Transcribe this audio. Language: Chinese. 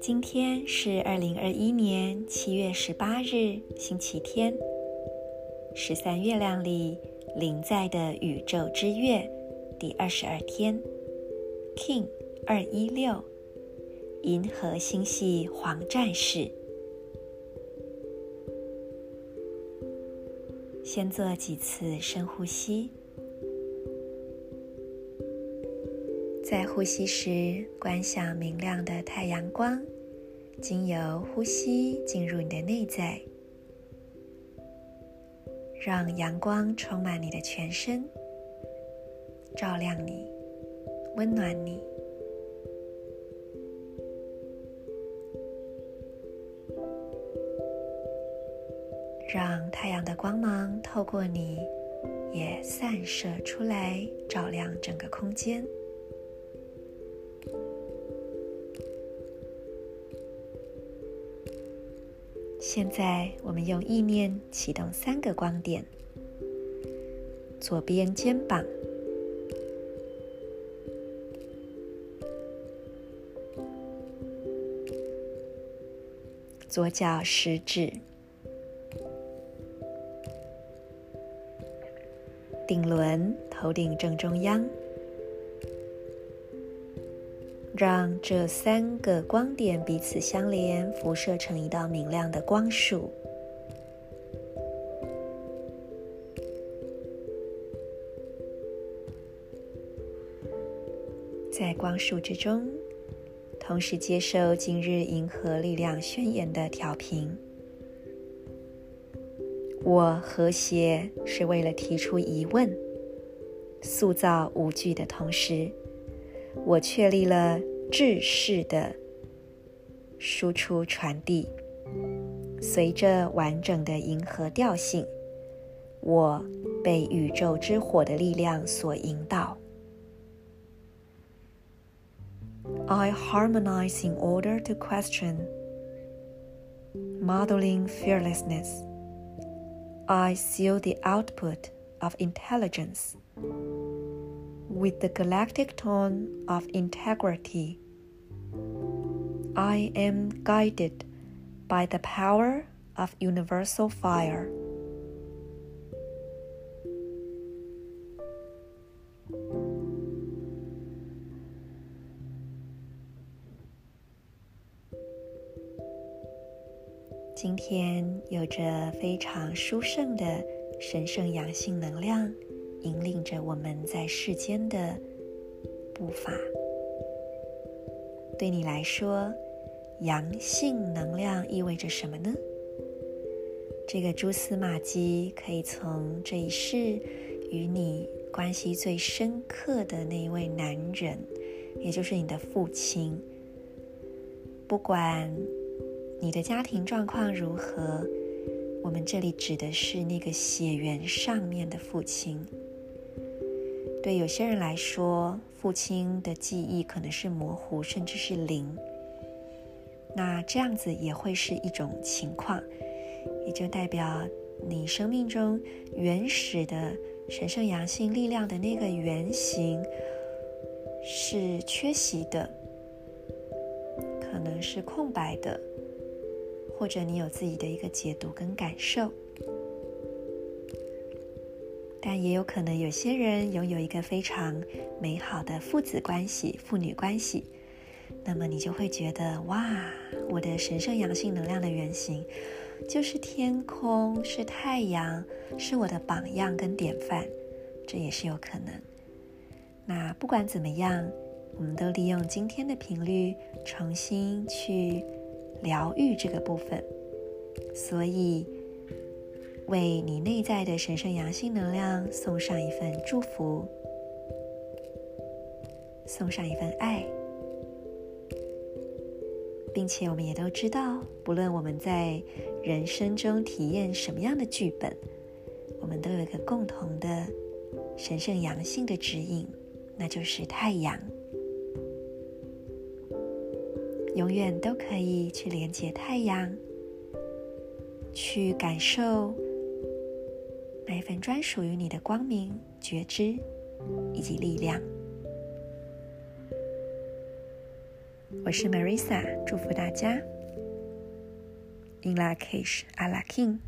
今天是二零二一年七月十八日，星期天，十三月亮里临在的宇宙之月第二十二天，King 二一六，银河星系黄战士。先做几次深呼吸，在呼吸时观想明亮的太阳光。经由呼吸进入你的内在，让阳光充满你的全身，照亮你，温暖你。让太阳的光芒透过你，也散射出来，照亮整个空间。现在，我们用意念启动三个光点：左边肩膀、左脚食指、顶轮、头顶正中央。让这三个光点彼此相连，辐射成一道明亮的光束。在光束之中，同时接受今日银河力量宣言的调频。我和谐是为了提出疑问，塑造无惧的同时。我确立了制式的输出传递，随着完整的银河调性，我被宇宙之火的力量所引导。I harmonize in order to question, modeling fearlessness. I seal the output of intelligence. With the galactic tone of integrity, I am guided by the power of universal fire. 今天有着非常殊胜的神圣阳性能量。 引领着我们在世间的步伐。对你来说，阳性能量意味着什么呢？这个蛛丝马迹可以从这一世与你关系最深刻的那一位男人，也就是你的父亲。不管你的家庭状况如何，我们这里指的是那个血缘上面的父亲。对有些人来说，父亲的记忆可能是模糊，甚至是零。那这样子也会是一种情况，也就代表你生命中原始的神圣阳性力量的那个原型是缺席的，可能是空白的，或者你有自己的一个解读跟感受。但也有可能有些人拥有一个非常美好的父子关系、父女关系，那么你就会觉得哇，我的神圣阳性能量的原型就是天空，是太阳，是我的榜样跟典范，这也是有可能。那不管怎么样，我们都利用今天的频率重新去疗愈这个部分，所以。为你内在的神圣阳性能量送上一份祝福，送上一份爱，并且我们也都知道，不论我们在人生中体验什么样的剧本，我们都有一个共同的神圣阳性的指引，那就是太阳，永远都可以去连接太阳，去感受。那份专属于你的光明、觉知以及力量。我是 Marisa，祝福大家。In Lak'ech Ala K'in